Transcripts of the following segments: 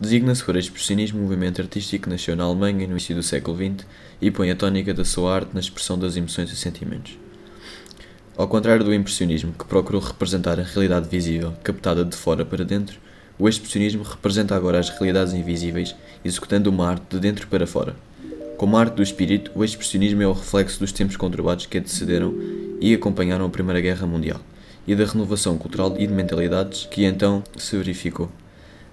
Designa-se por expressionismo movimento artístico que nasceu na Alemanha no início do século XX e põe a tónica da sua arte na expressão das emoções e sentimentos. Ao contrário do impressionismo, que procurou representar a realidade visível, captada de fora para dentro, o expressionismo representa agora as realidades invisíveis, executando uma arte de dentro para fora. Como arte do espírito, o expressionismo é o reflexo dos tempos conturbados que antecederam e acompanharam a Primeira Guerra Mundial, e da renovação cultural e de mentalidades que então se verificou.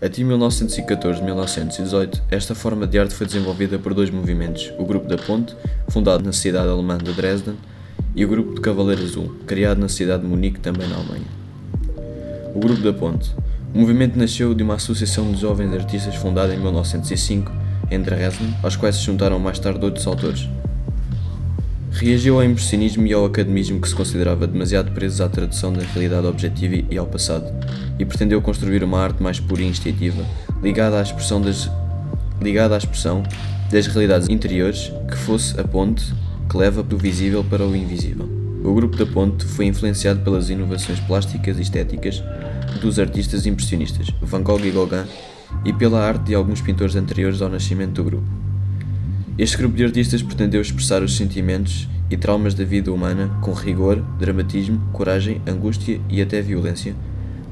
Até 1914-1918, esta forma de arte foi desenvolvida por dois movimentos, o Grupo da Ponte, fundado na cidade alemã de Dresden, e o Grupo de Cavaleiro Azul, criado na cidade de Munique, também na Alemanha. O Grupo da Ponte. O movimento nasceu de uma associação de jovens artistas fundada em 1905 em Dresden, aos quais se juntaram mais tarde outros autores. Reagiu ao impressionismo e ao academismo que se considerava demasiado presos à tradução da realidade objetiva e ao passado, e pretendeu construir uma arte mais pura e instintiva, ligada à expressão das, ligada à expressão das realidades interiores, que fosse a ponte que leva do visível para o invisível. O grupo da ponte foi influenciado pelas inovações plásticas e estéticas dos artistas impressionistas, Van Gogh e Gauguin, e pela arte de alguns pintores anteriores ao nascimento do grupo. Este grupo de artistas pretendeu expressar os sentimentos e traumas da vida humana com rigor, dramatismo, coragem, angústia e até violência,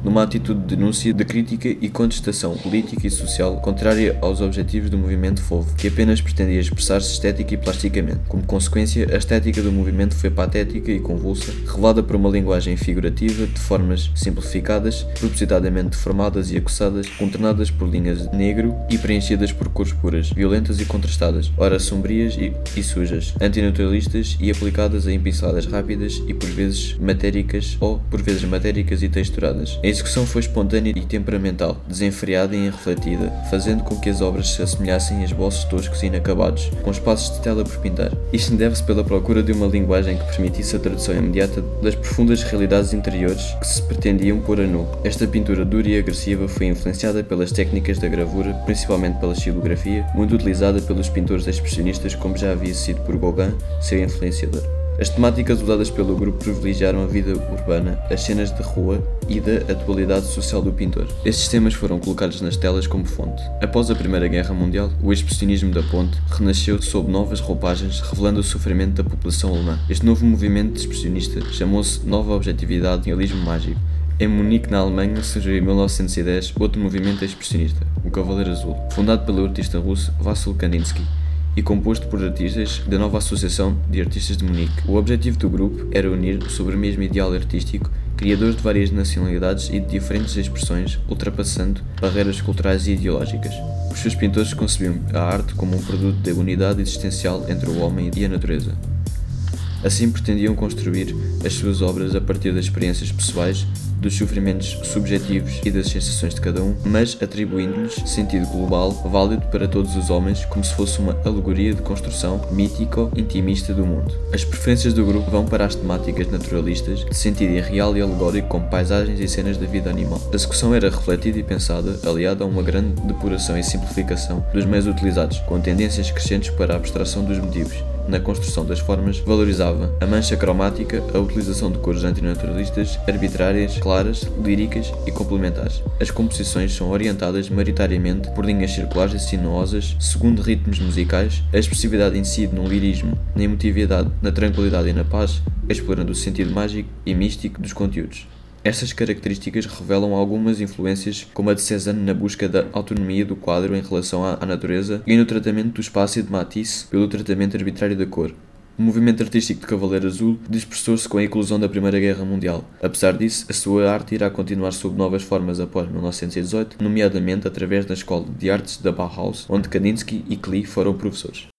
numa atitude de denúncia, de crítica e contestação política e social contrária aos objetivos do movimento FOV, que apenas pretendia expressar-se estética e plasticamente. Como consequência, a estética do movimento foi patética e convulsa, revelada por uma linguagem figurativa de formas simplificadas, propositadamente deformadas e acossadas, contornadas por linhas negro e preenchidas por cores puras, violentas e contrastadas, ora sombrias e, e sujas, antinaturalistas e aplicadas a pinceladas rápidas e por vezes matéricas ou por vezes matéricas e texturadas. Em execução foi espontânea e temperamental, desenfreada e irrefletida, fazendo com que as obras se assemelhassem a esboços toscos e inacabados, com espaços de tela por pintar. Isto deve-se pela procura de uma linguagem que permitisse a tradução imediata das profundas realidades interiores que se pretendiam pôr a nu. Esta pintura dura e agressiva foi influenciada pelas técnicas da gravura, principalmente pela xilografia, muito utilizada pelos pintores expressionistas como já havia sido por Gauguin, seu influenciador. As temáticas usadas pelo grupo privilegiaram a vida urbana, as cenas de rua e da atualidade social do pintor. Estes temas foram colocados nas telas como fonte. Após a Primeira Guerra Mundial, o expressionismo da ponte renasceu sob novas roupagens, revelando o sofrimento da população alemã. Este novo movimento expressionista chamou-se Nova Objetividade e Realismo Mágico. Em Munique, na Alemanha, surgiu em 1910 outro movimento expressionista, o Cavaleiro Azul, fundado pelo artista russo Vassil Kandinsky e composto por artistas da nova Associação de Artistas de Munique. O objetivo do grupo era unir, sobre o mesmo ideal artístico, criadores de várias nacionalidades e de diferentes expressões, ultrapassando barreiras culturais e ideológicas. Os seus pintores concebiam a arte como um produto da unidade existencial entre o homem e a natureza. Assim pretendiam construir as suas obras a partir das experiências pessoais dos sofrimentos subjetivos e das sensações de cada um, mas atribuindo-lhes sentido global, válido para todos os homens, como se fosse uma alegoria de construção mítico-intimista do mundo. As preferências do grupo vão para as temáticas naturalistas, de sentido irreal e alegórico, como paisagens e cenas da vida animal. A execução era refletida e pensada, aliada a uma grande depuração e simplificação dos meios utilizados, com tendências crescentes para a abstração dos motivos na construção das formas, valorizava a mancha cromática, a utilização de cores antinaturalistas, arbitrárias, claras, líricas e complementares. As composições são orientadas maioritariamente por linhas circulares e sinuosas, segundo ritmos musicais, a expressividade incide no lirismo, na emotividade, na tranquilidade e na paz, explorando o sentido mágico e místico dos conteúdos. Estas características revelam algumas influências, como a de Cézanne na busca da autonomia do quadro em relação à, natureza e no tratamento do espaço e de Matisse pelo tratamento arbitrário da cor. O movimento artístico de Cavaleiro Azul dispersou-se com a eclosão da Primeira Guerra Mundial. Apesar disso, a sua arte irá continuar sob novas formas após 1918, nomeadamente através da Escola de Artes da Bauhaus, onde Kandinsky e Klee foram professores.